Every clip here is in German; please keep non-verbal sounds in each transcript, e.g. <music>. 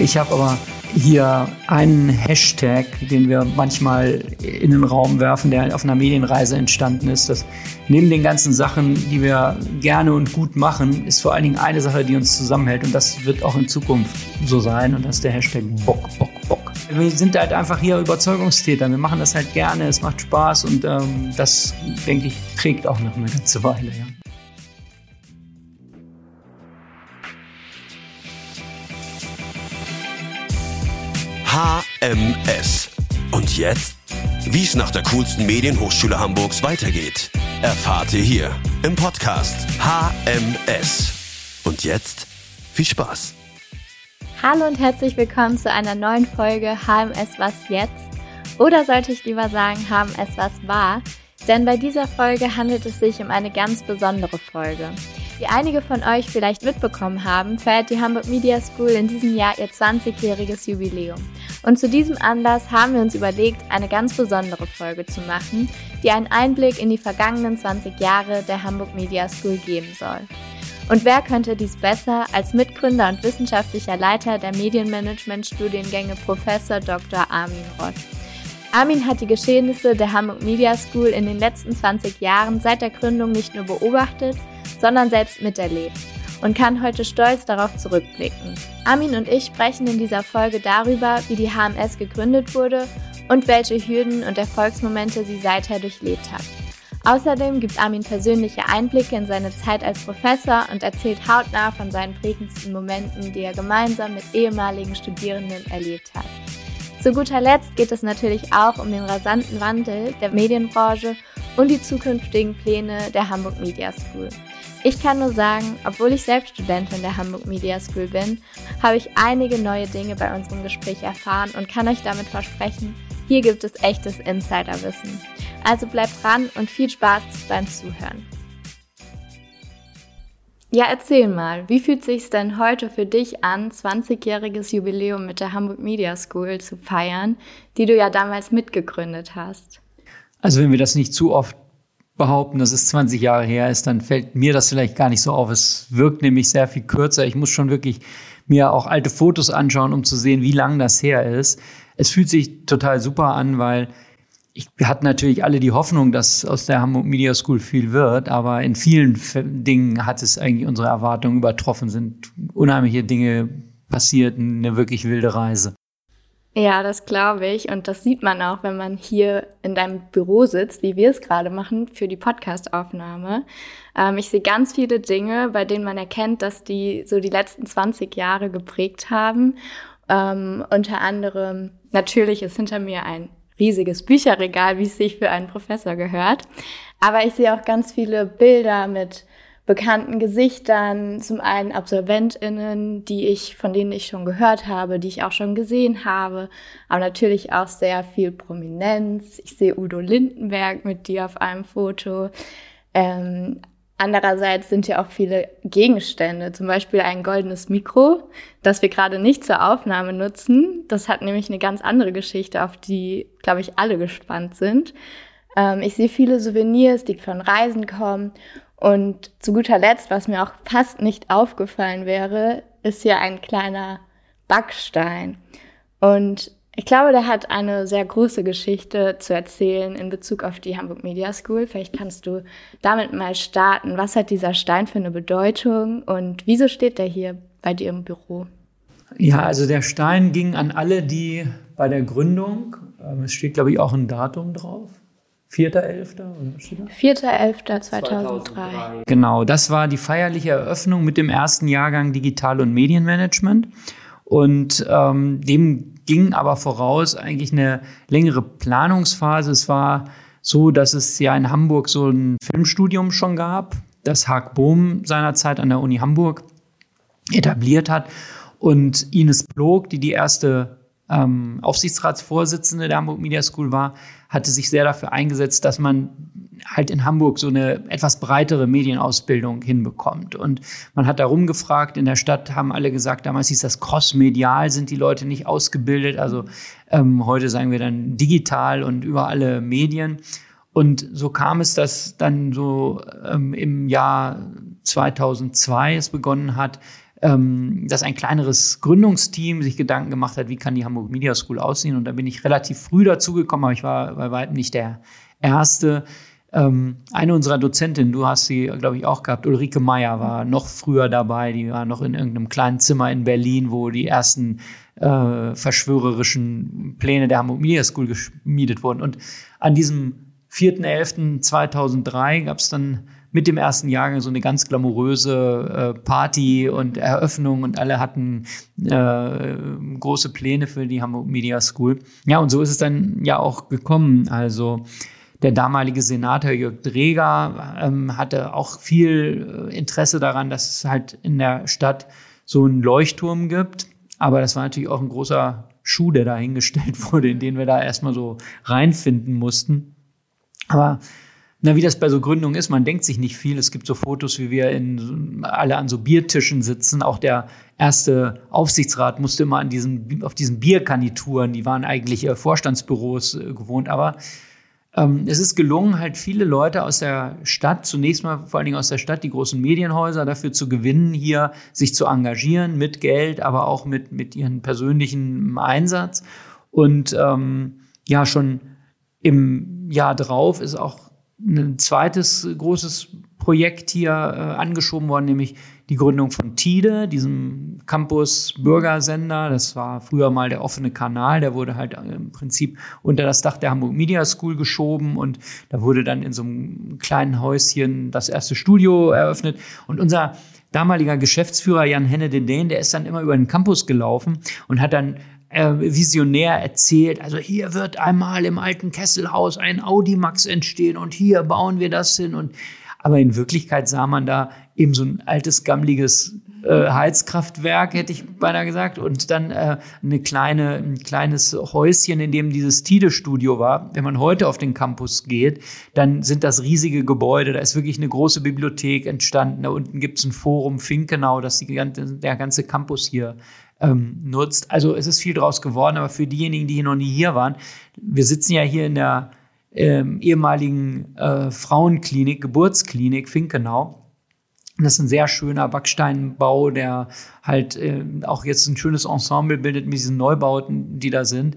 Ich habe aber hier einen Hashtag, den wir manchmal in den Raum werfen, der auf einer Medienreise entstanden ist. Dass neben den ganzen Sachen, die wir gerne und gut machen, ist vor allen Dingen eine Sache, die uns zusammenhält. Und das wird auch in Zukunft so sein. Und das ist der Hashtag Bock, Bock, Bock. Wir sind halt einfach hier Überzeugungstäter. Wir machen das halt gerne, es macht Spaß und ähm, das, denke ich, trägt auch noch eine ganze Weile. Ja. HMS. Und jetzt? Wie es nach der coolsten Medienhochschule Hamburgs weitergeht, erfahrt ihr hier im Podcast HMS. Und jetzt viel Spaß. Hallo und herzlich willkommen zu einer neuen Folge HMS Was jetzt? Oder sollte ich lieber sagen HMS Was war? Denn bei dieser Folge handelt es sich um eine ganz besondere Folge. Wie einige von euch vielleicht mitbekommen haben, feiert die Hamburg Media School in diesem Jahr ihr 20-jähriges Jubiläum. Und zu diesem Anlass haben wir uns überlegt, eine ganz besondere Folge zu machen, die einen Einblick in die vergangenen 20 Jahre der Hamburg Media School geben soll. Und wer könnte dies besser als Mitgründer und wissenschaftlicher Leiter der Medienmanagement-Studiengänge Professor Dr. Armin Rott? Armin hat die Geschehnisse der Hamburg Media School in den letzten 20 Jahren seit der Gründung nicht nur beobachtet, sondern selbst miterlebt und kann heute stolz darauf zurückblicken. Armin und ich sprechen in dieser Folge darüber, wie die HMS gegründet wurde und welche Hürden und Erfolgsmomente sie seither durchlebt hat. Außerdem gibt Armin persönliche Einblicke in seine Zeit als Professor und erzählt hautnah von seinen prägendsten Momenten, die er gemeinsam mit ehemaligen Studierenden erlebt hat. Zu guter Letzt geht es natürlich auch um den rasanten Wandel der Medienbranche und die zukünftigen Pläne der Hamburg Media School. Ich kann nur sagen, obwohl ich selbst Studentin der Hamburg Media School bin, habe ich einige neue Dinge bei unserem Gespräch erfahren und kann euch damit versprechen, hier gibt es echtes Insiderwissen. Also bleibt dran und viel Spaß beim Zuhören. Ja, erzähl mal, wie fühlt sich's denn heute für dich an, 20-jähriges Jubiläum mit der Hamburg Media School zu feiern, die du ja damals mitgegründet hast? Also wenn wir das nicht zu oft behaupten, dass es 20 Jahre her ist, dann fällt mir das vielleicht gar nicht so auf. Es wirkt nämlich sehr viel kürzer. Ich muss schon wirklich mir auch alte Fotos anschauen, um zu sehen, wie lang das her ist. Es fühlt sich total super an, weil ich, wir hatten natürlich alle die Hoffnung, dass aus der Hamburg Media School viel wird, aber in vielen Dingen hat es eigentlich unsere Erwartungen übertroffen, sind unheimliche Dinge passiert, eine wirklich wilde Reise. Ja, das glaube ich. Und das sieht man auch, wenn man hier in deinem Büro sitzt, wie wir es gerade machen für die Podcastaufnahme. Ähm, ich sehe ganz viele Dinge, bei denen man erkennt, dass die so die letzten 20 Jahre geprägt haben. Ähm, unter anderem, natürlich ist hinter mir ein riesiges Bücherregal, wie es sich für einen Professor gehört. Aber ich sehe auch ganz viele Bilder mit bekannten Gesichtern, zum einen AbsolventInnen, die ich, von denen ich schon gehört habe, die ich auch schon gesehen habe, aber natürlich auch sehr viel Prominenz. Ich sehe Udo Lindenberg mit dir auf einem Foto. Ähm, andererseits sind ja auch viele Gegenstände, zum Beispiel ein goldenes Mikro, das wir gerade nicht zur Aufnahme nutzen. Das hat nämlich eine ganz andere Geschichte, auf die, glaube ich, alle gespannt sind. Ähm, ich sehe viele Souvenirs, die von Reisen kommen und zu guter Letzt, was mir auch fast nicht aufgefallen wäre, ist hier ein kleiner Backstein. Und ich glaube, der hat eine sehr große Geschichte zu erzählen in Bezug auf die Hamburg Media School. Vielleicht kannst du damit mal starten. Was hat dieser Stein für eine Bedeutung und wieso steht der hier bei dir im Büro? Ja, also der Stein ging an alle, die bei der Gründung, ähm, es steht glaube ich auch ein Datum drauf, 4.11. 4.11.2003. Genau, das war die feierliche Eröffnung mit dem ersten Jahrgang Digital- und Medienmanagement. Und ähm, dem ging aber voraus eigentlich eine längere Planungsphase. Es war so, dass es ja in Hamburg so ein Filmstudium schon gab, das Haag Bohm seinerzeit an der Uni Hamburg etabliert hat. Und Ines Plog, die die erste ähm, Aufsichtsratsvorsitzende der Hamburg Media School war, hatte sich sehr dafür eingesetzt, dass man halt in Hamburg so eine etwas breitere Medienausbildung hinbekommt. Und man hat darum gefragt, in der Stadt haben alle gesagt, damals hieß das crossmedial, sind die Leute nicht ausgebildet. Also ähm, heute sagen wir dann digital und über alle Medien. Und so kam es, dass dann so ähm, im Jahr 2002 es begonnen hat, dass ein kleineres Gründungsteam sich Gedanken gemacht hat, wie kann die Hamburg Media School aussehen. Und da bin ich relativ früh dazugekommen, aber ich war bei weitem nicht der Erste. Ähm, eine unserer Dozentinnen, du hast sie, glaube ich, auch gehabt, Ulrike Meyer war noch früher dabei, die war noch in irgendeinem kleinen Zimmer in Berlin, wo die ersten äh, verschwörerischen Pläne der Hamburg Media School geschmiedet wurden. Und an diesem 4.11.2003 gab es dann mit dem ersten Jahrgang so eine ganz glamouröse äh, Party und Eröffnung und alle hatten äh, große Pläne für die Hamburg Media School. Ja, und so ist es dann ja auch gekommen. Also der damalige Senator Jörg Dreger ähm, hatte auch viel äh, Interesse daran, dass es halt in der Stadt so einen Leuchtturm gibt. Aber das war natürlich auch ein großer Schuh, der da hingestellt <laughs> wurde, in den wir da erstmal so reinfinden mussten. Aber na, wie das bei so Gründungen ist, man denkt sich nicht viel. Es gibt so Fotos, wie wir in, alle an so Biertischen sitzen. Auch der erste Aufsichtsrat musste immer an diesen, auf diesen Bierkanituren, die waren eigentlich Vorstandsbüros äh, gewohnt. Aber ähm, es ist gelungen, halt viele Leute aus der Stadt, zunächst mal vor allen Dingen aus der Stadt, die großen Medienhäuser dafür zu gewinnen, hier sich zu engagieren mit Geld, aber auch mit, mit ihren persönlichen Einsatz. Und ähm, ja, schon im Jahr drauf ist auch ein zweites großes Projekt hier äh, angeschoben worden, nämlich die Gründung von TIDE, diesem Campus-Bürgersender. Das war früher mal der offene Kanal, der wurde halt äh, im Prinzip unter das Dach der Hamburg Media School geschoben und da wurde dann in so einem kleinen Häuschen das erste Studio eröffnet. Und unser damaliger Geschäftsführer Jan Henne den der ist dann immer über den Campus gelaufen und hat dann äh, visionär erzählt, also hier wird einmal im alten Kesselhaus ein Audimax entstehen und hier bauen wir das hin und aber in Wirklichkeit sah man da eben so ein altes, gammliges äh, Heizkraftwerk, hätte ich beinahe gesagt, und dann äh, eine kleine, ein kleines Häuschen, in dem dieses Tide-Studio war. Wenn man heute auf den Campus geht, dann sind das riesige Gebäude, da ist wirklich eine große Bibliothek entstanden. Da unten gibt es ein Forum Finkenau, das die, der ganze Campus hier ähm, nutzt. Also es ist viel draus geworden, aber für diejenigen, die hier noch nie hier waren, wir sitzen ja hier in der ähm, ehemaligen äh, Frauenklinik, Geburtsklinik Finkenau. Das ist ein sehr schöner Backsteinbau, der halt äh, auch jetzt ein schönes Ensemble bildet mit diesen Neubauten, die da sind.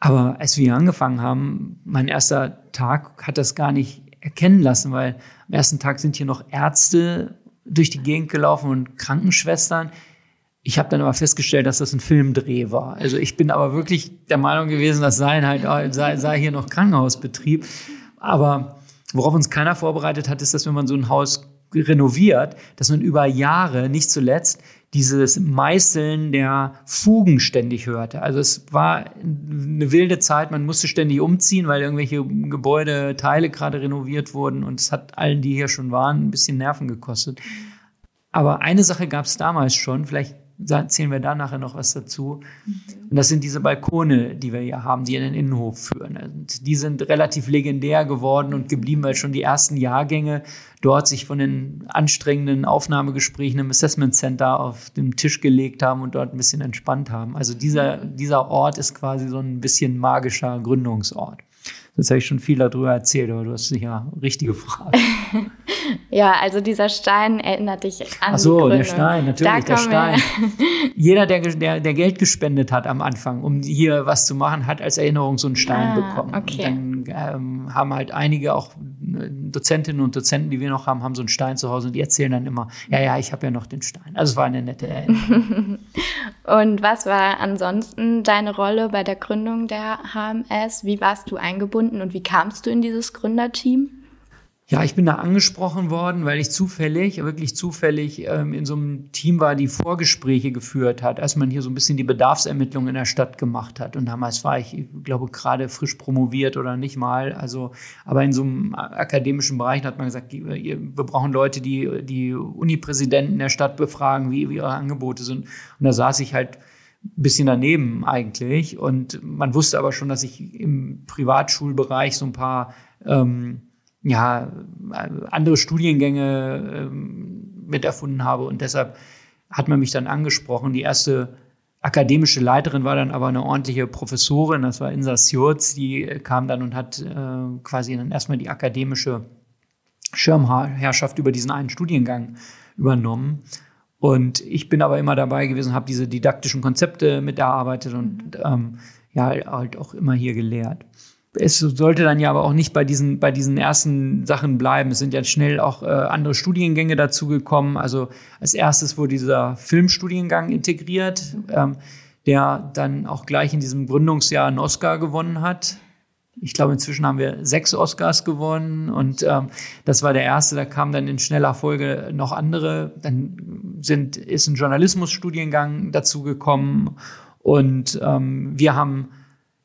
Aber als wir angefangen haben, mein erster Tag hat das gar nicht erkennen lassen, weil am ersten Tag sind hier noch Ärzte durch die Gegend gelaufen und Krankenschwestern, ich habe dann aber festgestellt, dass das ein Filmdreh war. Also ich bin aber wirklich der Meinung gewesen, das sei halt sei, sei hier noch Krankenhausbetrieb. Aber worauf uns keiner vorbereitet hat, ist, dass wenn man so ein Haus renoviert, dass man über Jahre, nicht zuletzt, dieses Meißeln der Fugen ständig hörte. Also es war eine wilde Zeit, man musste ständig umziehen, weil irgendwelche Gebäudeteile gerade renoviert wurden und es hat allen, die hier schon waren, ein bisschen Nerven gekostet. Aber eine Sache gab es damals schon, vielleicht erzählen wir da nachher noch was dazu. Und das sind diese Balkone, die wir hier haben, die in den Innenhof führen. Und die sind relativ legendär geworden und geblieben, weil schon die ersten Jahrgänge dort sich von den anstrengenden Aufnahmegesprächen im Assessment Center auf den Tisch gelegt haben und dort ein bisschen entspannt haben. Also dieser, dieser Ort ist quasi so ein bisschen magischer Gründungsort. Jetzt habe ich schon viel darüber erzählt, aber du hast sicher richtige Frage. <laughs> ja, also dieser Stein erinnert dich an Ach so, der Stein, natürlich, der Stein. <laughs> Jeder, der, der, der Geld gespendet hat am Anfang, um hier was zu machen, hat als Erinnerung so einen Stein ah, bekommen. Okay. Und dann ähm, haben halt einige auch Dozentinnen und Dozenten, die wir noch haben, haben so einen Stein zu Hause und die erzählen dann immer, ja, ja, ich habe ja noch den Stein. Also es war eine nette Erinnerung. <laughs> und was war ansonsten deine Rolle bei der Gründung der HMS? Wie warst du eingebunden? und wie kamst du in dieses Gründerteam? Ja, ich bin da angesprochen worden, weil ich zufällig, wirklich zufällig ähm, in so einem Team war, die Vorgespräche geführt hat, als man hier so ein bisschen die Bedarfsermittlung in der Stadt gemacht hat. Und damals war ich, ich glaube, gerade frisch promoviert oder nicht mal. Also, aber in so einem akademischen Bereich hat man gesagt, wir brauchen Leute, die die Unipräsidenten der Stadt befragen, wie, wie ihre Angebote sind. Und da saß ich halt bisschen daneben eigentlich. Und man wusste aber schon, dass ich im Privatschulbereich so ein paar ähm, ja, andere Studiengänge ähm, mit habe. Und deshalb hat man mich dann angesprochen. Die erste akademische Leiterin war dann aber eine ordentliche Professorin, das war Insa Sjurz, die kam dann und hat äh, quasi dann erstmal die akademische Schirmherrschaft über diesen einen Studiengang übernommen. Und ich bin aber immer dabei gewesen, habe diese didaktischen Konzepte mit erarbeitet und ähm, ja, halt auch immer hier gelehrt. Es sollte dann ja aber auch nicht bei diesen, bei diesen ersten Sachen bleiben. Es sind ja schnell auch äh, andere Studiengänge dazugekommen. Also als erstes wurde dieser Filmstudiengang integriert, ähm, der dann auch gleich in diesem Gründungsjahr einen Oscar gewonnen hat. Ich glaube, inzwischen haben wir sechs Oscars gewonnen und ähm, das war der erste. Da kamen dann in schneller Folge noch andere. Dann sind, ist ein Journalismusstudiengang dazugekommen und ähm, wir haben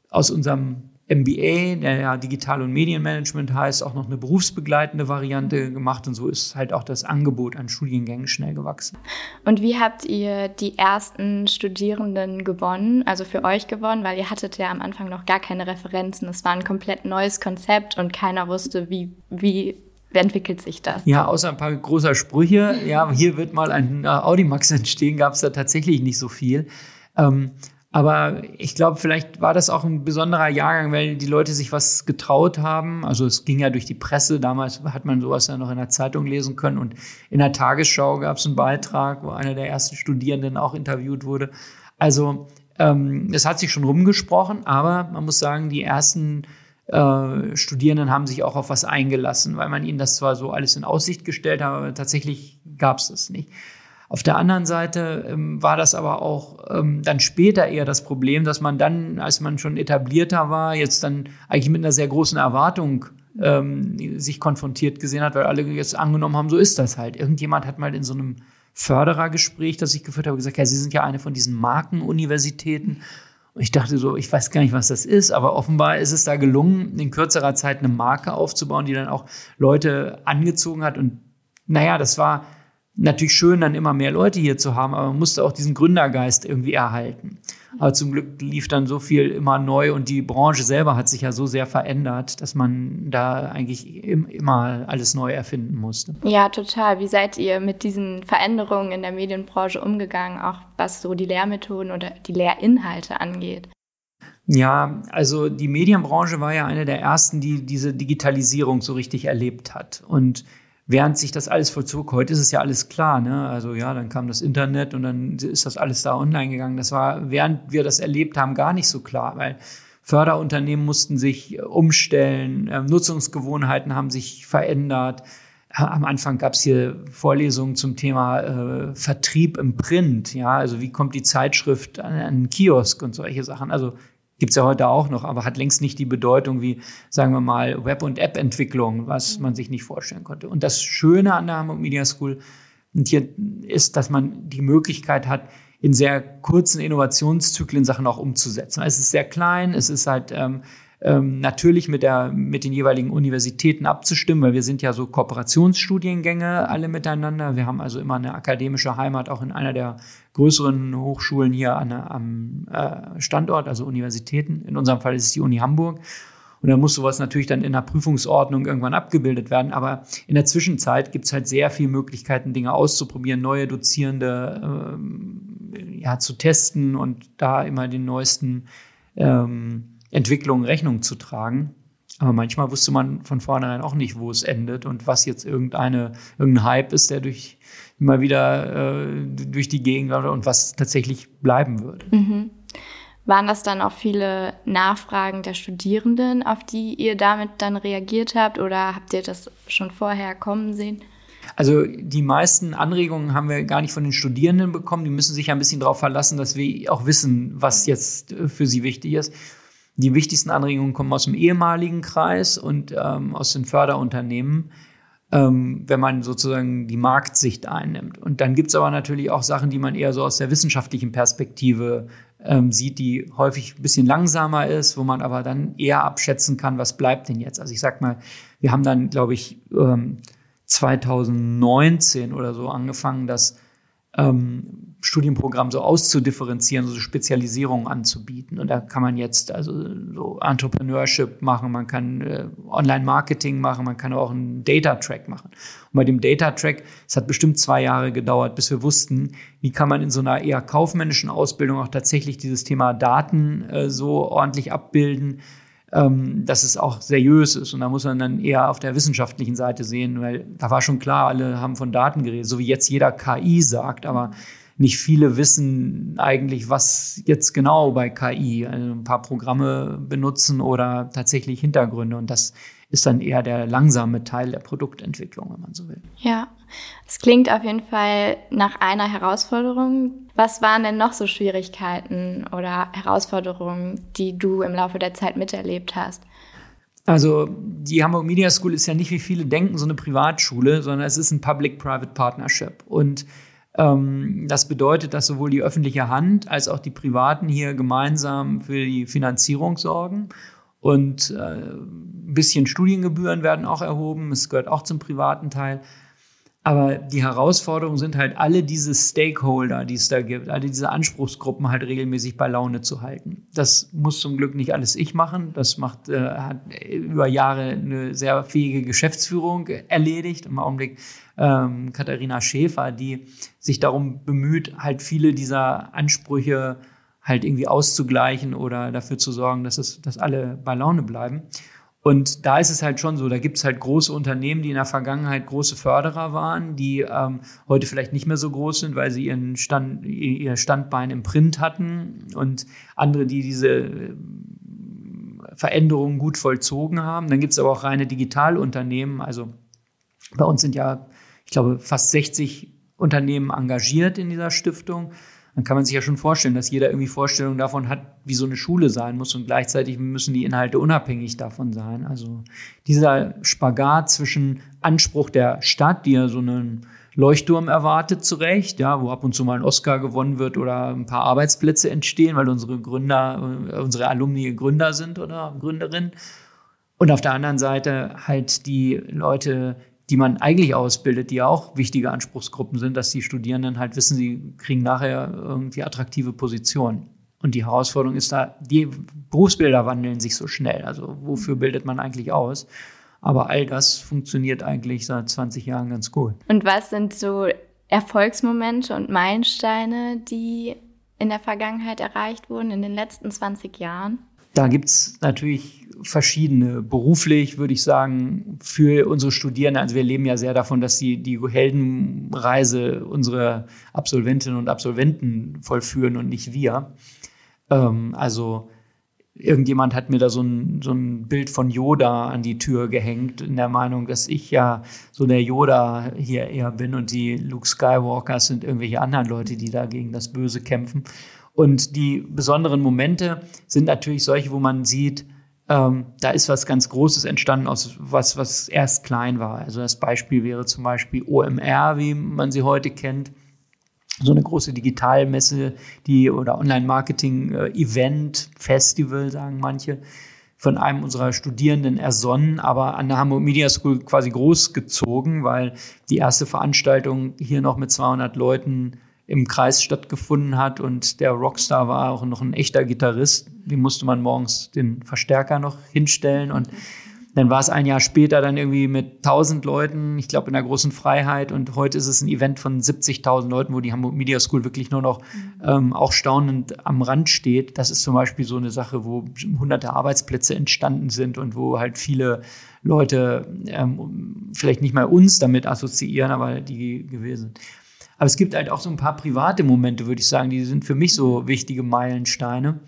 aus unserem MBA, der ja Digital- und Medienmanagement heißt, auch noch eine berufsbegleitende Variante gemacht und so ist halt auch das Angebot an Studiengängen schnell gewachsen. Und wie habt ihr die ersten Studierenden gewonnen, also für euch gewonnen, weil ihr hattet ja am Anfang noch gar keine Referenzen, es war ein komplett neues Konzept und keiner wusste, wie, wie entwickelt sich das? Ja, außer ein paar großer Sprüche, ja, <laughs> hier wird mal ein äh, Audimax entstehen, gab es da tatsächlich nicht so viel. Ähm, aber ich glaube, vielleicht war das auch ein besonderer Jahrgang, weil die Leute sich was getraut haben. Also es ging ja durch die Presse. Damals hat man sowas ja noch in der Zeitung lesen können. Und in der Tagesschau gab es einen Beitrag, wo einer der ersten Studierenden auch interviewt wurde. Also ähm, es hat sich schon rumgesprochen, aber man muss sagen, die ersten äh, Studierenden haben sich auch auf was eingelassen, weil man ihnen das zwar so alles in Aussicht gestellt hat, aber tatsächlich gab es das nicht. Auf der anderen Seite ähm, war das aber auch ähm, dann später eher das Problem, dass man dann, als man schon etablierter war, jetzt dann eigentlich mit einer sehr großen Erwartung ähm, sich konfrontiert gesehen hat, weil alle jetzt angenommen haben, so ist das halt. Irgendjemand hat mal in so einem Förderergespräch, das ich geführt habe, gesagt, ja, Sie sind ja eine von diesen Markenuniversitäten. Und ich dachte so, ich weiß gar nicht, was das ist, aber offenbar ist es da gelungen, in kürzerer Zeit eine Marke aufzubauen, die dann auch Leute angezogen hat. Und naja, das war natürlich schön, dann immer mehr Leute hier zu haben, aber man musste auch diesen Gründergeist irgendwie erhalten. Aber zum Glück lief dann so viel immer neu und die Branche selber hat sich ja so sehr verändert, dass man da eigentlich immer alles neu erfinden musste. Ja, total. Wie seid ihr mit diesen Veränderungen in der Medienbranche umgegangen, auch was so die Lehrmethoden oder die Lehrinhalte angeht? Ja, also die Medienbranche war ja eine der ersten, die diese Digitalisierung so richtig erlebt hat. Und während sich das alles vollzog, heute ist es ja alles klar, ne? Also ja, dann kam das Internet und dann ist das alles da online gegangen. Das war, während wir das erlebt haben, gar nicht so klar, weil Förderunternehmen mussten sich umstellen, äh, Nutzungsgewohnheiten haben sich verändert. Am Anfang gab es hier Vorlesungen zum Thema äh, Vertrieb im Print, ja, also wie kommt die Zeitschrift an einen Kiosk und solche Sachen. Also Gibt es ja heute auch noch, aber hat längst nicht die Bedeutung wie, sagen wir mal, Web- und App-Entwicklung, was man sich nicht vorstellen konnte. Und das Schöne an der Hamburg Media School hier ist, dass man die Möglichkeit hat, in sehr kurzen Innovationszyklen Sachen auch umzusetzen. Es ist sehr klein, es ist halt ähm, ähm, natürlich mit, der, mit den jeweiligen Universitäten abzustimmen, weil wir sind ja so Kooperationsstudiengänge alle miteinander. Wir haben also immer eine akademische Heimat auch in einer der größeren Hochschulen hier an, am äh, Standort, also Universitäten. In unserem Fall ist es die Uni Hamburg. Und dann muss sowas natürlich dann in der Prüfungsordnung irgendwann abgebildet werden. Aber in der Zwischenzeit gibt es halt sehr viele Möglichkeiten, Dinge auszuprobieren, neue Dozierende ähm, ja, zu testen und da immer den neuesten ähm, Entwicklungen Rechnung zu tragen. Aber manchmal wusste man von vornherein auch nicht, wo es endet und was jetzt irgendeine, irgendein Hype ist, der durch immer wieder äh, durch die Gegend und was tatsächlich bleiben würde. Mhm. Waren das dann auch viele Nachfragen der Studierenden, auf die ihr damit dann reagiert habt oder habt ihr das schon vorher kommen sehen? Also die meisten Anregungen haben wir gar nicht von den Studierenden bekommen. Die müssen sich ja ein bisschen darauf verlassen, dass wir auch wissen, was jetzt für sie wichtig ist. Die wichtigsten Anregungen kommen aus dem ehemaligen Kreis und ähm, aus den Förderunternehmen, ähm, wenn man sozusagen die Marktsicht einnimmt. Und dann gibt's aber natürlich auch Sachen, die man eher so aus der wissenschaftlichen Perspektive ähm, sieht, die häufig ein bisschen langsamer ist, wo man aber dann eher abschätzen kann, was bleibt denn jetzt. Also ich sag mal, wir haben dann, glaube ich, ähm, 2019 oder so angefangen, dass ähm, Studienprogramm so auszudifferenzieren, so Spezialisierungen anzubieten. Und da kann man jetzt also so Entrepreneurship machen, man kann äh, Online-Marketing machen, man kann auch einen Data-Track machen. Und bei dem Data-Track, es hat bestimmt zwei Jahre gedauert, bis wir wussten, wie kann man in so einer eher kaufmännischen Ausbildung auch tatsächlich dieses Thema Daten äh, so ordentlich abbilden, ähm, dass es auch seriös ist. Und da muss man dann eher auf der wissenschaftlichen Seite sehen, weil da war schon klar, alle haben von Daten geredet, so wie jetzt jeder KI sagt, aber nicht viele wissen eigentlich, was jetzt genau bei KI, also ein paar Programme benutzen oder tatsächlich Hintergründe. Und das ist dann eher der langsame Teil der Produktentwicklung, wenn man so will. Ja, es klingt auf jeden Fall nach einer Herausforderung. Was waren denn noch so Schwierigkeiten oder Herausforderungen, die du im Laufe der Zeit miterlebt hast? Also die Hamburg Media School ist ja nicht, wie viele denken, so eine Privatschule, sondern es ist ein Public-Private Partnership. Und das bedeutet, dass sowohl die öffentliche Hand als auch die Privaten hier gemeinsam für die Finanzierung sorgen. Und äh, ein bisschen Studiengebühren werden auch erhoben. Es gehört auch zum privaten Teil. Aber die Herausforderungen sind halt, alle diese Stakeholder, die es da gibt, alle diese Anspruchsgruppen halt regelmäßig bei Laune zu halten. Das muss zum Glück nicht alles ich machen. Das macht, äh, hat über Jahre eine sehr fähige Geschäftsführung erledigt. Im Augenblick ähm, Katharina Schäfer, die sich darum bemüht, halt viele dieser Ansprüche halt irgendwie auszugleichen oder dafür zu sorgen, dass es, dass alle bei Laune bleiben. Und da ist es halt schon so, da gibt es halt große Unternehmen, die in der Vergangenheit große Förderer waren, die ähm, heute vielleicht nicht mehr so groß sind, weil sie ihren Stand, ihr Standbein im Print hatten und andere, die diese äh, Veränderungen gut vollzogen haben. Dann gibt es aber auch reine Digitalunternehmen. Also bei uns sind ja, ich glaube, fast 60 Unternehmen engagiert in dieser Stiftung dann kann man sich ja schon vorstellen, dass jeder irgendwie Vorstellungen davon hat, wie so eine Schule sein muss und gleichzeitig müssen die Inhalte unabhängig davon sein. Also dieser Spagat zwischen Anspruch der Stadt, die ja so einen Leuchtturm erwartet, zu Recht, ja, wo ab und zu mal ein Oscar gewonnen wird oder ein paar Arbeitsplätze entstehen, weil unsere Gründer, äh, unsere Alumni Gründer sind oder Gründerinnen. Und auf der anderen Seite halt die Leute, die man eigentlich ausbildet, die ja auch wichtige Anspruchsgruppen sind, dass die Studierenden halt wissen, sie kriegen nachher irgendwie attraktive Positionen. Und die Herausforderung ist da, die Berufsbilder wandeln sich so schnell. Also wofür bildet man eigentlich aus? Aber all das funktioniert eigentlich seit 20 Jahren ganz gut. Und was sind so Erfolgsmomente und Meilensteine, die in der Vergangenheit erreicht wurden, in den letzten 20 Jahren? Da gibt es natürlich verschiedene. Beruflich würde ich sagen, für unsere Studierenden, also wir leben ja sehr davon, dass sie die Heldenreise unserer Absolventinnen und Absolventen vollführen und nicht wir. Ähm, also irgendjemand hat mir da so ein, so ein Bild von Yoda an die Tür gehängt, in der Meinung, dass ich ja so der Yoda hier eher bin und die Luke Skywalkers sind irgendwelche anderen Leute, die da gegen das Böse kämpfen. Und die besonderen Momente sind natürlich solche, wo man sieht, ähm, da ist was ganz Großes entstanden aus was, was erst klein war. Also das Beispiel wäre zum Beispiel OMR, wie man sie heute kennt. So eine große Digitalmesse, die oder Online-Marketing-Event, Festival, sagen manche, von einem unserer Studierenden ersonnen, aber an der Hamburg Media School quasi großgezogen, weil die erste Veranstaltung hier noch mit 200 Leuten im Kreis stattgefunden hat und der Rockstar war auch noch ein echter Gitarrist. Dem musste man morgens den Verstärker noch hinstellen und dann war es ein Jahr später dann irgendwie mit 1000 Leuten, ich glaube in der großen Freiheit und heute ist es ein Event von 70.000 Leuten, wo die Hamburg Media School wirklich nur noch ähm, auch staunend am Rand steht. Das ist zum Beispiel so eine Sache, wo hunderte Arbeitsplätze entstanden sind und wo halt viele Leute ähm, vielleicht nicht mal uns damit assoziieren, aber die gewesen sind. Aber es gibt halt auch so ein paar private Momente, würde ich sagen, die sind für mich so wichtige Meilensteine.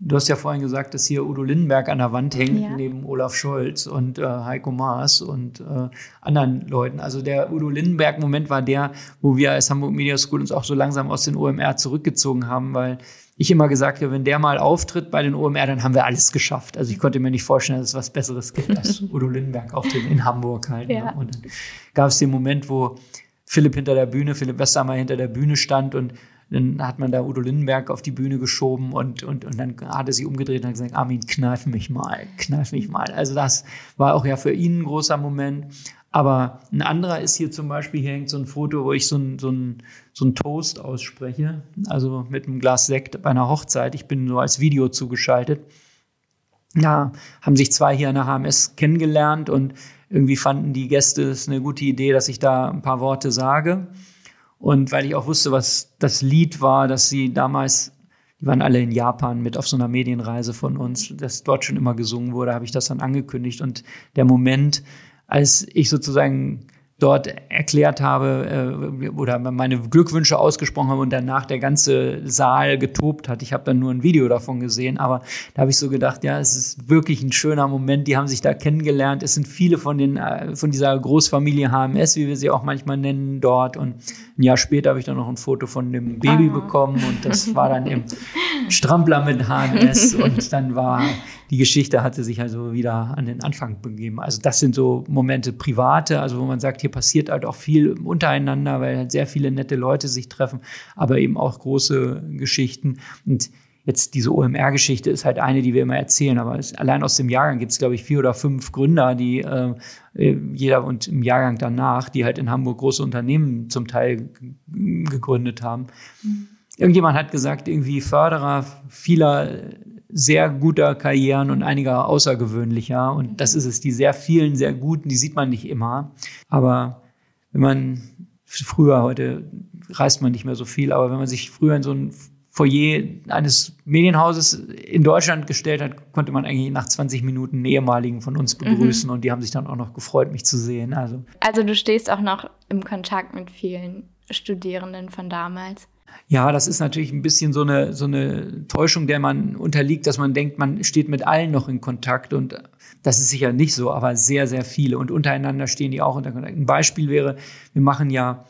Du hast ja vorhin gesagt, dass hier Udo Lindenberg an der Wand hängt, ja. neben Olaf Scholz und äh, Heiko Maas und äh, anderen Leuten. Also der Udo Lindenberg-Moment war der, wo wir als Hamburg Media School uns auch so langsam aus den OMR zurückgezogen haben, weil ich immer gesagt habe, wenn der mal auftritt bei den OMR, dann haben wir alles geschafft. Also ich konnte mir nicht vorstellen, dass es was Besseres gibt als <laughs> Udo Lindenberg auftritt in Hamburg halt. Ne? Ja. Ne? Und dann gab es den Moment, wo Philipp hinter der Bühne, Philipp Westermeier hinter der Bühne stand und dann hat man da Udo Lindenberg auf die Bühne geschoben und, und, und dann hat er sich umgedreht und hat gesagt, Armin, kneif mich mal, kneif mich mal. Also das war auch ja für ihn ein großer Moment. Aber ein anderer ist hier zum Beispiel, hier hängt so ein Foto, wo ich so ein, so ein, so ein Toast ausspreche, also mit einem Glas Sekt bei einer Hochzeit. Ich bin so als Video zugeschaltet. Da haben sich zwei hier an der HMS kennengelernt und irgendwie fanden die Gäste es eine gute Idee, dass ich da ein paar Worte sage. Und weil ich auch wusste, was das Lied war, das sie damals, die waren alle in Japan mit auf so einer Medienreise von uns, dass dort schon immer gesungen wurde, habe ich das dann angekündigt. Und der Moment, als ich sozusagen dort erklärt habe äh, oder meine Glückwünsche ausgesprochen habe und danach der ganze Saal getobt hat. Ich habe dann nur ein Video davon gesehen, aber da habe ich so gedacht, ja, es ist wirklich ein schöner Moment. Die haben sich da kennengelernt. Es sind viele von den äh, von dieser Großfamilie HMS, wie wir sie auch manchmal nennen, dort. Und ein Jahr später habe ich dann noch ein Foto von dem Baby oh. bekommen und das <laughs> war dann im Strampler mit HMS und dann war die Geschichte hatte sich also wieder an den Anfang begeben. Also das sind so Momente private, also wo man sagt, hier passiert halt auch viel untereinander, weil halt sehr viele nette Leute sich treffen, aber eben auch große Geschichten. Und jetzt diese OMR-Geschichte ist halt eine, die wir immer erzählen, aber es, allein aus dem Jahrgang gibt es, glaube ich, vier oder fünf Gründer, die äh, jeder und im Jahrgang danach, die halt in Hamburg große Unternehmen zum Teil gegründet haben. Mhm. Irgendjemand hat gesagt, irgendwie Förderer vieler sehr guter Karrieren und einiger außergewöhnlicher. Und das ist es. Die sehr vielen, sehr guten, die sieht man nicht immer. Aber wenn man früher, heute reist man nicht mehr so viel, aber wenn man sich früher in so ein Foyer eines Medienhauses in Deutschland gestellt hat, konnte man eigentlich nach 20 Minuten einen ehemaligen von uns mhm. begrüßen mhm. und die haben sich dann auch noch gefreut, mich zu sehen. Also, also du stehst auch noch im Kontakt mit vielen Studierenden von damals. Ja, das ist natürlich ein bisschen so eine, so eine Täuschung, der man unterliegt, dass man denkt, man steht mit allen noch in Kontakt und das ist sicher nicht so, aber sehr, sehr viele und untereinander stehen die auch unter Kontakt. Ein Beispiel wäre, wir machen ja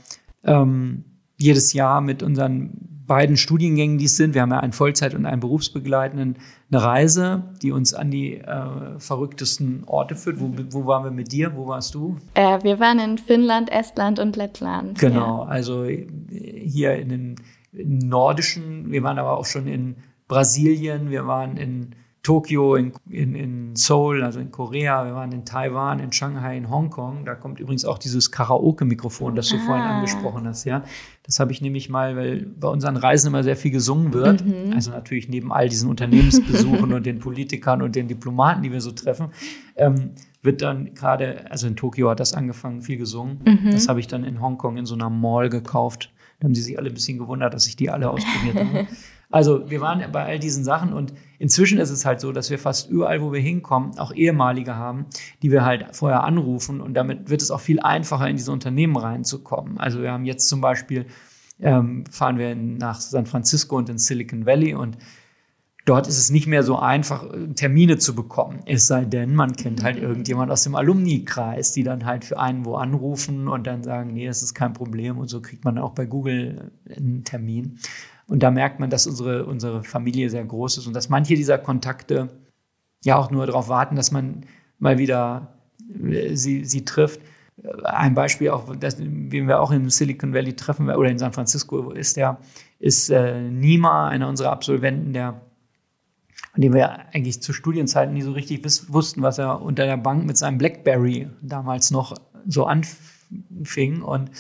ähm, jedes Jahr mit unseren beiden Studiengängen, die es sind, wir haben ja einen Vollzeit- und einen berufsbegleitenden, eine Reise, die uns an die äh, verrücktesten Orte führt. Wo, wo waren wir mit dir? Wo warst du? Äh, wir waren in Finnland, Estland und Lettland. Genau, ja. also hier in den nordischen, wir waren aber auch schon in Brasilien, wir waren in Tokio, in, in, in Seoul, also in Korea, wir waren in Taiwan, in Shanghai, in Hongkong. Da kommt übrigens auch dieses Karaoke-Mikrofon, das du ah. vorhin angesprochen hast, ja. Das habe ich nämlich mal, weil bei unseren Reisen immer sehr viel gesungen wird. Mhm. Also natürlich neben all diesen Unternehmensbesuchen <laughs> und den Politikern und den Diplomaten, die wir so treffen, ähm, wird dann gerade, also in Tokio hat das angefangen, viel gesungen. Mhm. Das habe ich dann in Hongkong in so einer Mall gekauft. Da haben sie sich alle ein bisschen gewundert, dass ich die alle ausprobiert habe. <laughs> Also wir waren bei all diesen Sachen und inzwischen ist es halt so, dass wir fast überall, wo wir hinkommen, auch ehemalige haben, die wir halt vorher anrufen und damit wird es auch viel einfacher, in diese Unternehmen reinzukommen. Also wir haben jetzt zum Beispiel, ähm, fahren wir nach San Francisco und in Silicon Valley und Dort ist es nicht mehr so einfach, Termine zu bekommen. Es sei denn, man kennt halt irgendjemand aus dem Alumni-Kreis, die dann halt für einen wo anrufen und dann sagen, nee, das ist kein Problem. Und so kriegt man auch bei Google einen Termin. Und da merkt man, dass unsere, unsere Familie sehr groß ist und dass manche dieser Kontakte ja auch nur darauf warten, dass man mal wieder äh, sie, sie trifft. Ein Beispiel auch, das, den wir auch in Silicon Valley treffen oder in San Francisco ist der, ist äh, Nima, einer unserer Absolventen, der von dem wir eigentlich zu Studienzeiten nie so richtig wussten, was er unter der Bank mit seinem Blackberry damals noch so anfing und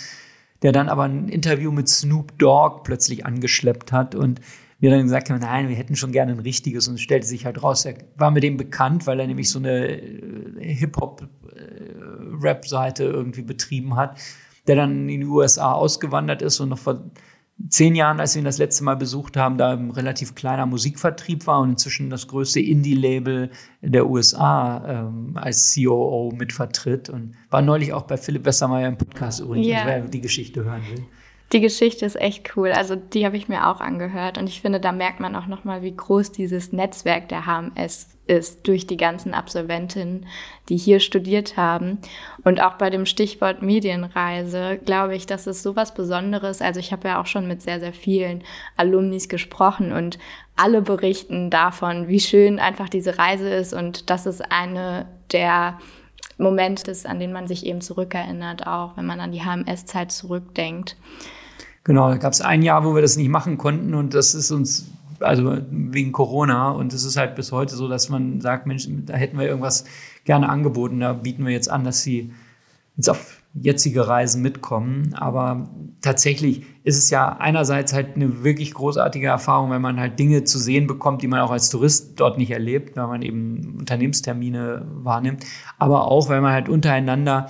der dann aber ein Interview mit Snoop Dogg plötzlich angeschleppt hat und wir dann gesagt haben, nein, wir hätten schon gerne ein richtiges und stellte sich halt raus, er war mit dem bekannt, weil er nämlich so eine äh, Hip-Hop-Rap-Seite äh, irgendwie betrieben hat, der dann in die USA ausgewandert ist und noch vor zehn Jahren, als wir ihn das letzte Mal besucht haben, da ein relativ kleiner Musikvertrieb war und inzwischen das größte Indie-Label der USA ähm, als COO mitvertritt und war neulich auch bei Philipp Westermeier im Podcast übrigens, yeah. wer die Geschichte hören will. Die Geschichte ist echt cool. Also die habe ich mir auch angehört und ich finde, da merkt man auch nochmal, wie groß dieses Netzwerk der HMS ist durch die ganzen Absolventinnen, die hier studiert haben. Und auch bei dem Stichwort Medienreise glaube ich, das ist sowas Besonderes. Also ich habe ja auch schon mit sehr, sehr vielen Alumnis gesprochen und alle berichten davon, wie schön einfach diese Reise ist und das ist eine der Momente an denen man sich eben zurückerinnert, auch wenn man an die HMS-Zeit zurückdenkt. Genau, da gab es ein Jahr, wo wir das nicht machen konnten und das ist uns, also wegen Corona und es ist halt bis heute so, dass man sagt, Mensch, da hätten wir irgendwas gerne angeboten, da bieten wir jetzt an, dass sie jetzt auf jetzige Reisen mitkommen. Aber tatsächlich ist es ja einerseits halt eine wirklich großartige Erfahrung, wenn man halt Dinge zu sehen bekommt, die man auch als Tourist dort nicht erlebt, weil man eben Unternehmenstermine wahrnimmt. Aber auch, weil man halt untereinander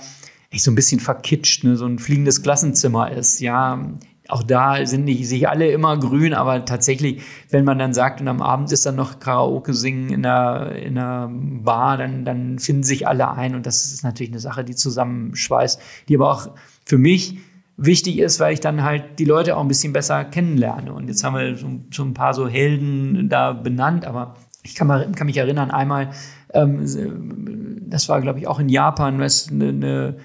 echt so ein bisschen verkitscht, ne, so ein fliegendes Klassenzimmer ist. Ja, auch da sind nicht sich alle immer grün, aber tatsächlich, wenn man dann sagt und am Abend ist dann noch Karaoke singen in einer, in einer Bar, dann, dann finden sich alle ein und das ist natürlich eine Sache, die zusammenschweißt, die aber auch für mich wichtig ist, weil ich dann halt die Leute auch ein bisschen besser kennenlerne. Und jetzt haben wir so, so ein paar so Helden da benannt, aber ich kann, mal, kann mich erinnern, einmal, ähm, das war glaube ich auch in Japan, was eine, eine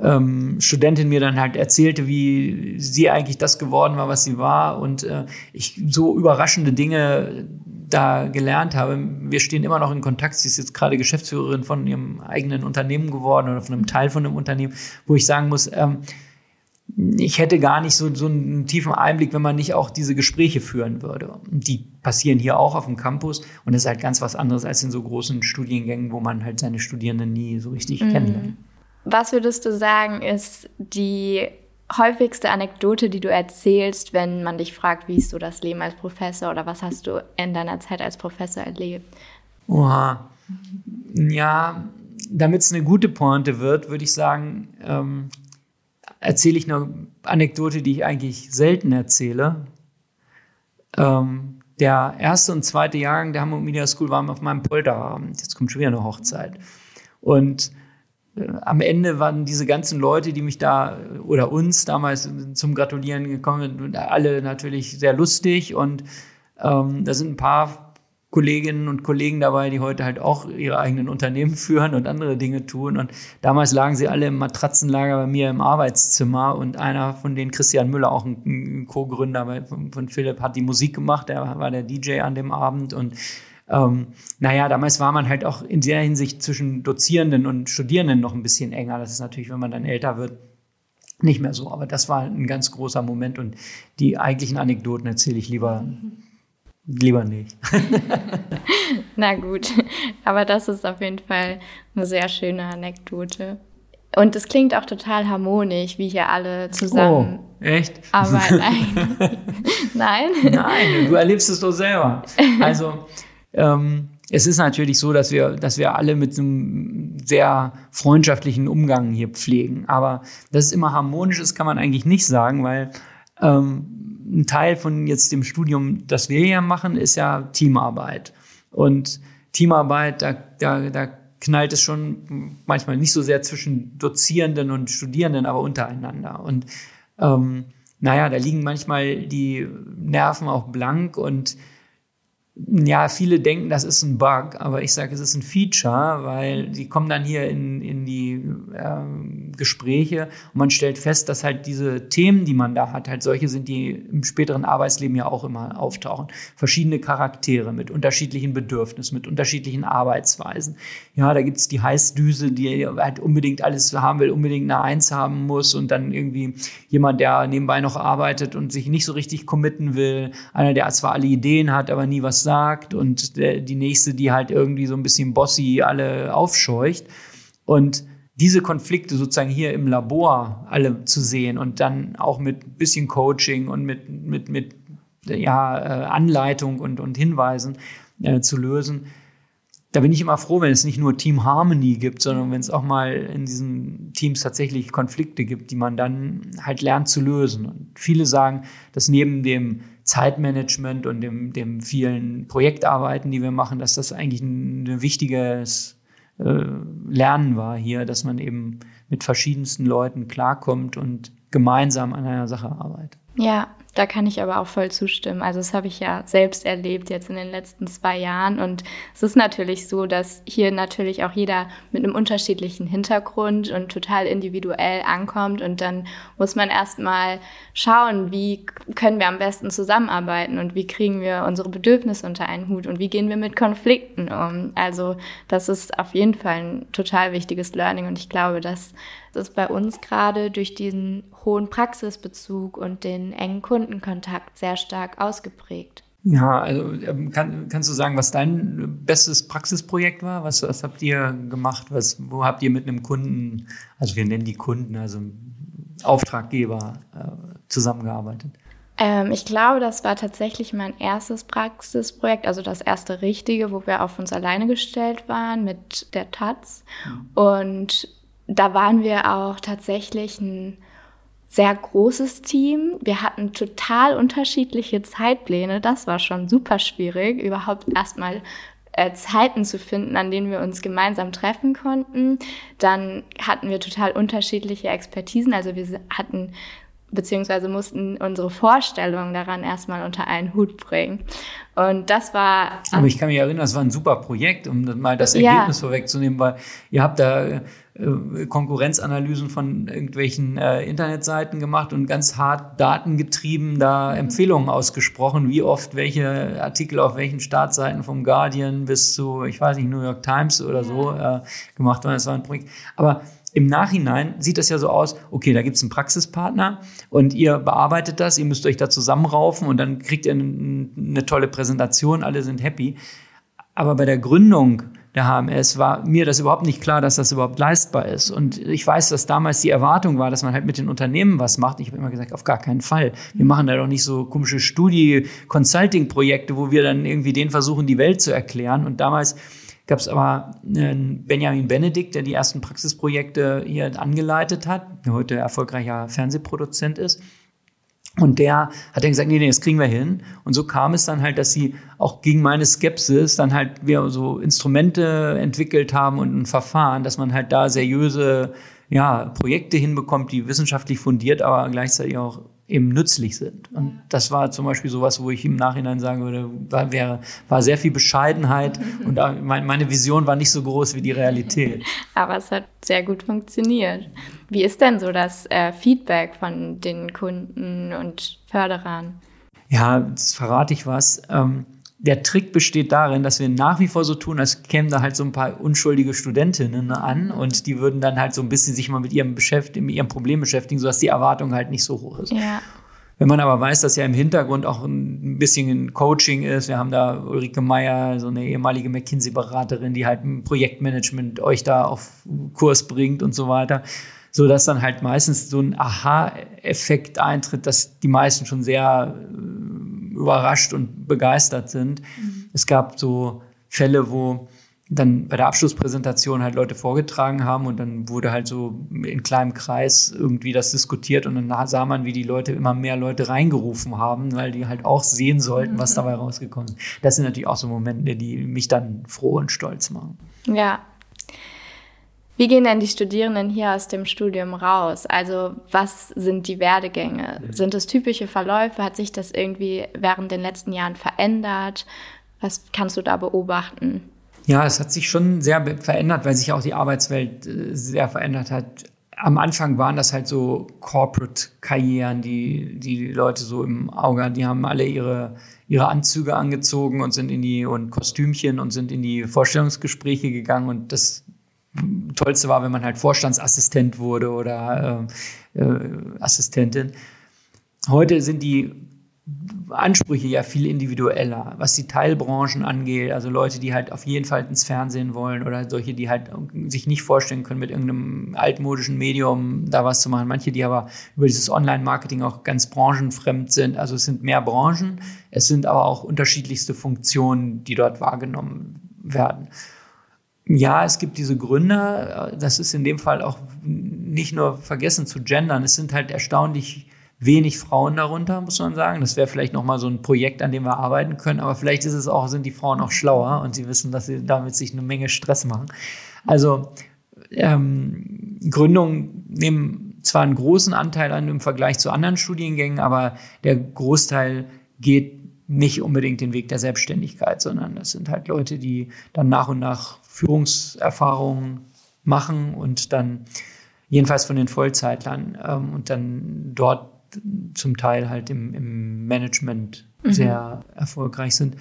ähm, Studentin mir dann halt erzählte, wie sie eigentlich das geworden war, was sie war und äh, ich so überraschende Dinge da gelernt habe. Wir stehen immer noch in Kontakt. Sie ist jetzt gerade Geschäftsführerin von ihrem eigenen Unternehmen geworden oder von einem Teil von einem Unternehmen, wo ich sagen muss, ähm, ich hätte gar nicht so, so einen tiefen Einblick, wenn man nicht auch diese Gespräche führen würde. Die passieren hier auch auf dem Campus und das ist halt ganz was anderes als in so großen Studiengängen, wo man halt seine Studierenden nie so richtig mhm. kennenlernt. Was würdest du sagen, ist die häufigste Anekdote, die du erzählst, wenn man dich fragt, wie ist so das Leben als Professor oder was hast du in deiner Zeit als Professor erlebt? Oha. Ja, damit es eine gute Pointe wird, würde ich sagen, ähm, erzähle ich eine Anekdote, die ich eigentlich selten erzähle. Ähm, der erste und zweite Jahrgang der Hamburg Media School waren auf meinem Polterabend. Jetzt kommt schon wieder eine Hochzeit. Und am Ende waren diese ganzen Leute, die mich da oder uns damals zum Gratulieren gekommen sind, alle natürlich sehr lustig. Und ähm, da sind ein paar Kolleginnen und Kollegen dabei, die heute halt auch ihre eigenen Unternehmen <laughs> führen und andere Dinge tun. Und damals lagen sie alle im Matratzenlager bei mir im Arbeitszimmer und einer von denen, Christian Müller, auch ein Co-Gründer von Philipp, hat die Musik gemacht, der war der DJ an dem Abend und ähm, naja, damals war man halt auch in der Hinsicht zwischen Dozierenden und Studierenden noch ein bisschen enger. Das ist natürlich, wenn man dann älter wird, nicht mehr so. Aber das war ein ganz großer Moment und die eigentlichen Anekdoten erzähle ich lieber Lieber nicht. <laughs> Na gut, aber das ist auf jeden Fall eine sehr schöne Anekdote. Und es klingt auch total harmonisch, wie hier alle zusammen. Oh, echt? Aber nein. <laughs> <laughs> nein? Nein, du erlebst es doch selber. Also, ähm, es ist natürlich so, dass wir, dass wir alle mit einem sehr freundschaftlichen Umgang hier pflegen. Aber dass es immer harmonisch ist, kann man eigentlich nicht sagen, weil ähm, ein Teil von jetzt dem Studium, das wir hier machen, ist ja Teamarbeit. Und Teamarbeit, da, da, da knallt es schon manchmal nicht so sehr zwischen Dozierenden und Studierenden, aber untereinander. Und ähm, naja, da liegen manchmal die Nerven auch blank und ja, viele denken, das ist ein Bug, aber ich sage, es ist ein Feature, weil die kommen dann hier in, in die äh, Gespräche und man stellt fest, dass halt diese Themen, die man da hat, halt solche sind, die im späteren Arbeitsleben ja auch immer auftauchen. Verschiedene Charaktere mit unterschiedlichen Bedürfnissen, mit unterschiedlichen Arbeitsweisen. Ja, da gibt's die Heißdüse, die halt unbedingt alles haben will, unbedingt eine Eins haben muss und dann irgendwie jemand, der nebenbei noch arbeitet und sich nicht so richtig committen will. Einer, der zwar alle Ideen hat, aber nie was sagt und der, die nächste, die halt irgendwie so ein bisschen bossy alle aufscheucht. Und diese Konflikte sozusagen hier im Labor alle zu sehen und dann auch mit bisschen Coaching und mit, mit, mit ja, äh, Anleitung und, und Hinweisen äh, zu lösen. Da bin ich immer froh, wenn es nicht nur Team Harmony gibt, sondern wenn es auch mal in diesen Teams tatsächlich Konflikte gibt, die man dann halt lernt zu lösen. Und viele sagen, dass neben dem Zeitmanagement und dem, dem vielen Projektarbeiten, die wir machen, dass das eigentlich ein, wichtiges Lernen war hier, dass man eben mit verschiedensten Leuten klarkommt und gemeinsam an einer Sache arbeitet. Ja, da kann ich aber auch voll zustimmen. Also das habe ich ja selbst erlebt jetzt in den letzten zwei Jahren. Und es ist natürlich so, dass hier natürlich auch jeder mit einem unterschiedlichen Hintergrund und total individuell ankommt. Und dann muss man erstmal schauen, wie können wir am besten zusammenarbeiten und wie kriegen wir unsere Bedürfnisse unter einen Hut und wie gehen wir mit Konflikten um. Also das ist auf jeden Fall ein total wichtiges Learning. Und ich glaube, dass ist bei uns gerade durch diesen hohen Praxisbezug und den engen Kundenkontakt sehr stark ausgeprägt. Ja, also ähm, kann, kannst du sagen, was dein bestes Praxisprojekt war? Was, was habt ihr gemacht? Was, wo habt ihr mit einem Kunden, also wir nennen die Kunden, also Auftraggeber, äh, zusammengearbeitet? Ähm, ich glaube, das war tatsächlich mein erstes Praxisprojekt, also das erste richtige, wo wir auf uns alleine gestellt waren mit der Taz. Mhm. Und da waren wir auch tatsächlich ein sehr großes Team. Wir hatten total unterschiedliche Zeitpläne. Das war schon super schwierig, überhaupt erstmal äh, Zeiten zu finden, an denen wir uns gemeinsam treffen konnten. Dann hatten wir total unterschiedliche Expertisen. Also wir hatten beziehungsweise mussten unsere Vorstellungen daran erstmal unter einen Hut bringen. Und das war. Aber ich kann mich erinnern, es war ein super Projekt, um mal das Ergebnis ja. vorwegzunehmen, weil ihr habt da Konkurrenzanalysen von irgendwelchen äh, Internetseiten gemacht und ganz hart datengetrieben da mhm. Empfehlungen ausgesprochen, wie oft welche Artikel auf welchen Startseiten vom Guardian bis zu, ich weiß nicht, New York Times oder so äh, gemacht waren. Das war ein Projekt. Aber im Nachhinein sieht das ja so aus, okay, da gibt es einen Praxispartner und ihr bearbeitet das, ihr müsst euch da zusammenraufen und dann kriegt ihr eine, eine tolle Präsentation, alle sind happy. Aber bei der Gründung der HMS war mir das überhaupt nicht klar, dass das überhaupt leistbar ist. Und ich weiß, dass damals die Erwartung war, dass man halt mit den Unternehmen was macht. Ich habe immer gesagt, auf gar keinen Fall. Wir machen da doch nicht so komische Studie-Consulting-Projekte, wo wir dann irgendwie den versuchen, die Welt zu erklären. Und damals gab es aber einen Benjamin Benedikt, der die ersten Praxisprojekte hier angeleitet hat, der heute erfolgreicher Fernsehproduzent ist. Und der hat dann gesagt, nee, nee, das kriegen wir hin. Und so kam es dann halt, dass sie auch gegen meine Skepsis dann halt wir so Instrumente entwickelt haben und ein Verfahren, dass man halt da seriöse ja, Projekte hinbekommt, die wissenschaftlich fundiert, aber gleichzeitig auch eben nützlich sind. Und das war zum Beispiel sowas, wo ich im Nachhinein sagen würde, war, wäre, war sehr viel Bescheidenheit <laughs> und meine Vision war nicht so groß wie die Realität. Aber es hat sehr gut funktioniert. Wie ist denn so das äh, Feedback von den Kunden und Förderern? Ja, jetzt verrate ich was. Ähm, der Trick besteht darin, dass wir nach wie vor so tun, als kämen da halt so ein paar unschuldige Studentinnen an und die würden dann halt so ein bisschen sich mal mit ihrem, Beschäft mit ihrem Problem beschäftigen, sodass die Erwartung halt nicht so hoch ist. Ja. Wenn man aber weiß, dass ja im Hintergrund auch ein bisschen ein Coaching ist, wir haben da Ulrike Meyer, so eine ehemalige McKinsey-Beraterin, die halt ein Projektmanagement euch da auf Kurs bringt und so weiter, so dass dann halt meistens so ein Aha-Effekt eintritt, dass die meisten schon sehr überrascht und begeistert sind. Mhm. Es gab so Fälle, wo dann bei der Abschlusspräsentation halt Leute vorgetragen haben und dann wurde halt so in kleinem Kreis irgendwie das diskutiert und dann sah man, wie die Leute immer mehr Leute reingerufen haben, weil die halt auch sehen sollten, was mhm. dabei rausgekommen ist. Das sind natürlich auch so Momente, die mich dann froh und stolz machen. Ja, wie gehen denn die Studierenden hier aus dem Studium raus? Also was sind die Werdegänge? Sind es typische Verläufe? Hat sich das irgendwie während den letzten Jahren verändert? Was kannst du da beobachten? Ja, es hat sich schon sehr verändert, weil sich auch die Arbeitswelt äh, sehr verändert hat. Am Anfang waren das halt so Corporate-Karrieren, die die Leute so im Auge, die haben alle ihre, ihre Anzüge angezogen und sind in die und Kostümchen und sind in die Vorstellungsgespräche gegangen und das Tollste war, wenn man halt Vorstandsassistent wurde oder äh, äh, Assistentin. Heute sind die Ansprüche ja viel individueller, was die Teilbranchen angeht. Also Leute, die halt auf jeden Fall ins Fernsehen wollen oder solche, die halt sich nicht vorstellen können, mit irgendeinem altmodischen Medium da was zu machen. Manche, die aber über dieses Online-Marketing auch ganz branchenfremd sind. Also es sind mehr Branchen, es sind aber auch unterschiedlichste Funktionen, die dort wahrgenommen werden. Ja, es gibt diese Gründer. Das ist in dem Fall auch nicht nur vergessen zu gendern. Es sind halt erstaunlich wenig Frauen darunter, muss man sagen. Das wäre vielleicht noch mal so ein Projekt, an dem wir arbeiten können. Aber vielleicht ist es auch, sind die Frauen auch schlauer und sie wissen, dass sie damit sich eine Menge Stress machen. Also ähm, Gründungen nehmen zwar einen großen Anteil an im Vergleich zu anderen Studiengängen, aber der Großteil geht nicht unbedingt den Weg der Selbstständigkeit, sondern das sind halt Leute, die dann nach und nach Führungserfahrungen machen und dann jedenfalls von den Vollzeitlern ähm, und dann dort zum Teil halt im, im Management mhm. sehr erfolgreich sind.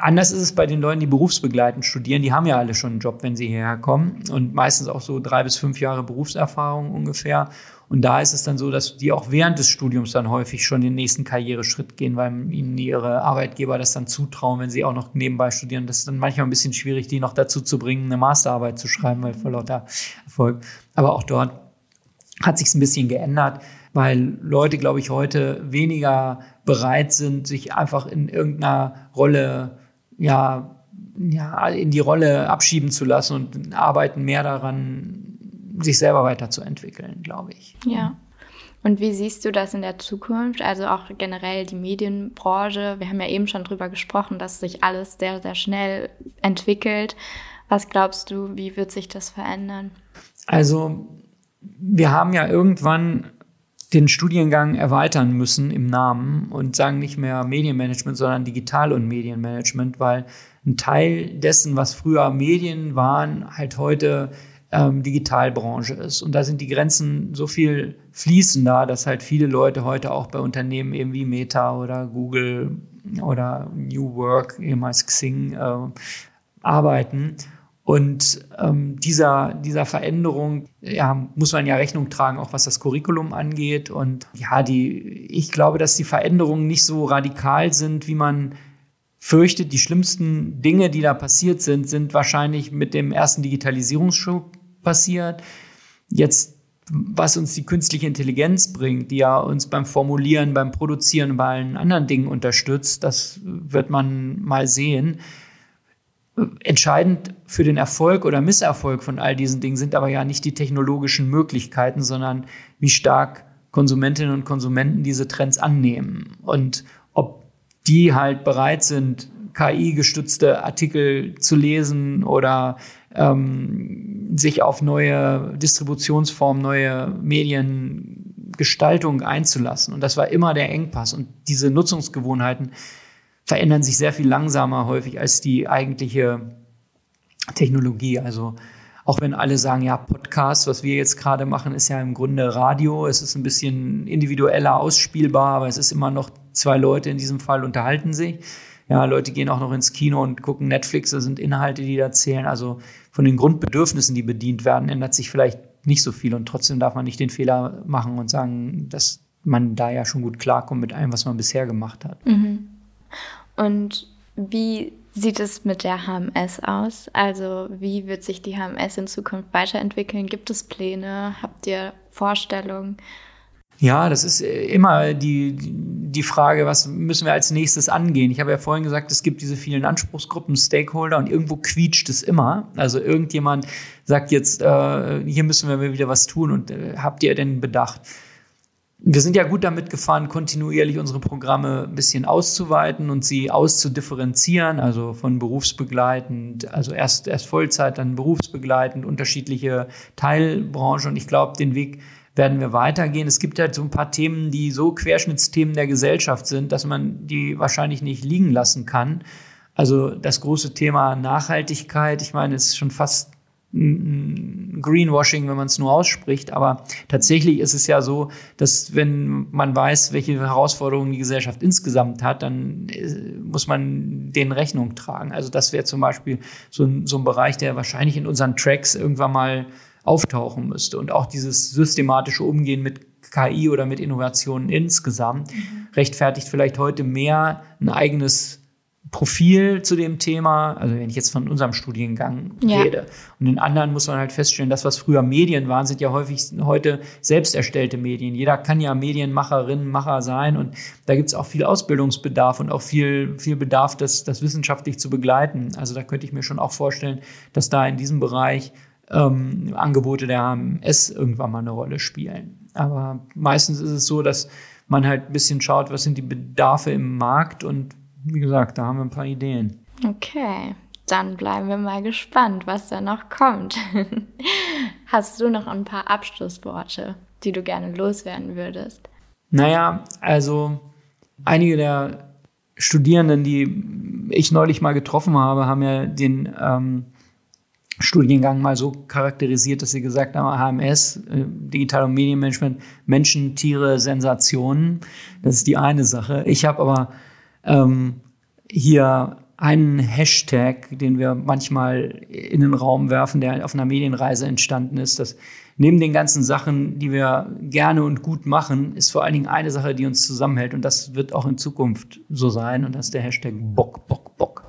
Anders ist es bei den Leuten, die berufsbegleitend studieren. Die haben ja alle schon einen Job, wenn sie hierher kommen und meistens auch so drei bis fünf Jahre Berufserfahrung ungefähr. Und da ist es dann so, dass die auch während des Studiums dann häufig schon den nächsten Karriereschritt gehen, weil ihnen ihre Arbeitgeber das dann zutrauen, wenn sie auch noch nebenbei studieren. Das ist dann manchmal ein bisschen schwierig, die noch dazu zu bringen, eine Masterarbeit zu schreiben, weil vor lauter Erfolg. Aber auch dort hat sich ein bisschen geändert, weil Leute, glaube ich, heute weniger bereit sind, sich einfach in irgendeiner Rolle, ja, ja, in die Rolle abschieben zu lassen und arbeiten mehr daran, sich selber weiterzuentwickeln, glaube ich. Ja. Und wie siehst du das in der Zukunft? Also auch generell die Medienbranche. Wir haben ja eben schon drüber gesprochen, dass sich alles sehr, sehr schnell entwickelt. Was glaubst du, wie wird sich das verändern? Also wir haben ja irgendwann den Studiengang erweitern müssen im Namen und sagen nicht mehr Medienmanagement, sondern Digital- und Medienmanagement, weil ein Teil dessen, was früher Medien waren, halt heute ähm, Digitalbranche ist. Und da sind die Grenzen so viel fließender, dass halt viele Leute heute auch bei Unternehmen eben wie Meta oder Google oder New Work, ehemals Xing, äh, arbeiten. Und ähm, dieser, dieser Veränderung ja, muss man ja Rechnung tragen, auch was das Curriculum angeht. Und ja, die, ich glaube, dass die Veränderungen nicht so radikal sind, wie man fürchtet. Die schlimmsten Dinge, die da passiert sind, sind wahrscheinlich mit dem ersten Digitalisierungsschub passiert. Jetzt, was uns die künstliche Intelligenz bringt, die ja uns beim Formulieren, beim Produzieren, bei allen anderen Dingen unterstützt, das wird man mal sehen. Entscheidend für den Erfolg oder Misserfolg von all diesen Dingen sind aber ja nicht die technologischen Möglichkeiten, sondern wie stark Konsumentinnen und Konsumenten diese Trends annehmen und ob die halt bereit sind, KI-gestützte Artikel zu lesen oder ähm, sich auf neue Distributionsformen, neue Mediengestaltung einzulassen. Und das war immer der Engpass. Und diese Nutzungsgewohnheiten verändern sich sehr viel langsamer häufig als die eigentliche Technologie. Also auch wenn alle sagen, ja, Podcast, was wir jetzt gerade machen, ist ja im Grunde Radio. Es ist ein bisschen individueller ausspielbar, aber es ist immer noch zwei Leute in diesem Fall unterhalten sich. Ja, Leute gehen auch noch ins Kino und gucken Netflix. Das sind Inhalte, die da zählen. Also von den Grundbedürfnissen, die bedient werden, ändert sich vielleicht nicht so viel. Und trotzdem darf man nicht den Fehler machen und sagen, dass man da ja schon gut klarkommt mit allem, was man bisher gemacht hat. Mhm. Und wie sieht es mit der HMS aus? Also wie wird sich die HMS in Zukunft weiterentwickeln? Gibt es Pläne? Habt ihr Vorstellungen? Ja, das ist äh, immer die, die Frage, was müssen wir als nächstes angehen? Ich habe ja vorhin gesagt, es gibt diese vielen Anspruchsgruppen, Stakeholder und irgendwo quietscht es immer. Also irgendjemand sagt jetzt, äh, hier müssen wir wieder was tun und äh, habt ihr denn Bedacht? Wir sind ja gut damit gefahren, kontinuierlich unsere Programme ein bisschen auszuweiten und sie auszudifferenzieren, also von berufsbegleitend, also erst, erst Vollzeit, dann berufsbegleitend, unterschiedliche Teilbranchen. Und ich glaube, den Weg werden wir weitergehen. Es gibt halt so ein paar Themen, die so Querschnittsthemen der Gesellschaft sind, dass man die wahrscheinlich nicht liegen lassen kann. Also das große Thema Nachhaltigkeit, ich meine, es ist schon fast Greenwashing, wenn man es nur ausspricht. Aber tatsächlich ist es ja so, dass wenn man weiß, welche Herausforderungen die Gesellschaft insgesamt hat, dann äh, muss man denen Rechnung tragen. Also das wäre zum Beispiel so ein, so ein Bereich, der wahrscheinlich in unseren Tracks irgendwann mal auftauchen müsste. Und auch dieses systematische Umgehen mit KI oder mit Innovationen insgesamt mhm. rechtfertigt vielleicht heute mehr ein eigenes Profil zu dem Thema, also wenn ich jetzt von unserem Studiengang ja. rede. Und in anderen muss man halt feststellen, das, was früher Medien waren, sind ja häufig heute selbst erstellte Medien. Jeder kann ja Medienmacherin, Macher sein und da gibt es auch viel Ausbildungsbedarf und auch viel, viel Bedarf, das, das wissenschaftlich zu begleiten. Also da könnte ich mir schon auch vorstellen, dass da in diesem Bereich ähm, Angebote der HMS irgendwann mal eine Rolle spielen. Aber meistens ist es so, dass man halt ein bisschen schaut, was sind die Bedarfe im Markt und wie gesagt, da haben wir ein paar Ideen. Okay, dann bleiben wir mal gespannt, was da noch kommt. <laughs> Hast du noch ein paar Abschlussworte, die du gerne loswerden würdest? Naja, also einige der Studierenden, die ich neulich mal getroffen habe, haben ja den ähm, Studiengang mal so charakterisiert, dass sie gesagt haben, HMS, äh, Digital- und Medienmanagement, Menschen, Tiere, Sensationen. Das ist die eine Sache. Ich habe aber ähm, hier einen Hashtag, den wir manchmal in den Raum werfen, der auf einer Medienreise entstanden ist, dass neben den ganzen Sachen, die wir gerne und gut machen, ist vor allen Dingen eine Sache, die uns zusammenhält und das wird auch in Zukunft so sein und das ist der Hashtag Bock, Bock, Bock.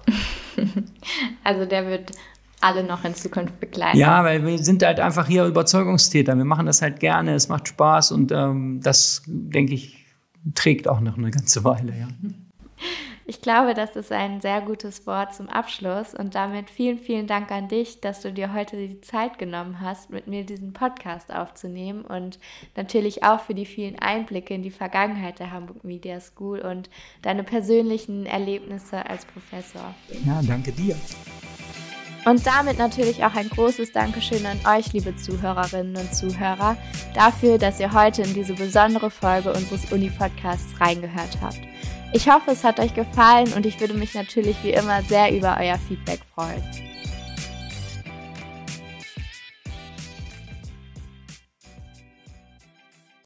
<laughs> Also der wird alle noch in Zukunft begleiten. Ja, weil wir sind halt einfach hier Überzeugungstäter. Wir machen das halt gerne, es macht Spaß und ähm, das, denke ich, trägt auch noch eine ganze Weile, ja. Ich glaube, das ist ein sehr gutes Wort zum Abschluss und damit vielen, vielen Dank an dich, dass du dir heute die Zeit genommen hast, mit mir diesen Podcast aufzunehmen und natürlich auch für die vielen Einblicke in die Vergangenheit der Hamburg Media School und deine persönlichen Erlebnisse als Professor. Ja, danke dir. Und damit natürlich auch ein großes Dankeschön an euch, liebe Zuhörerinnen und Zuhörer, dafür, dass ihr heute in diese besondere Folge unseres Uni-Podcasts reingehört habt. Ich hoffe, es hat euch gefallen und ich würde mich natürlich wie immer sehr über euer Feedback freuen.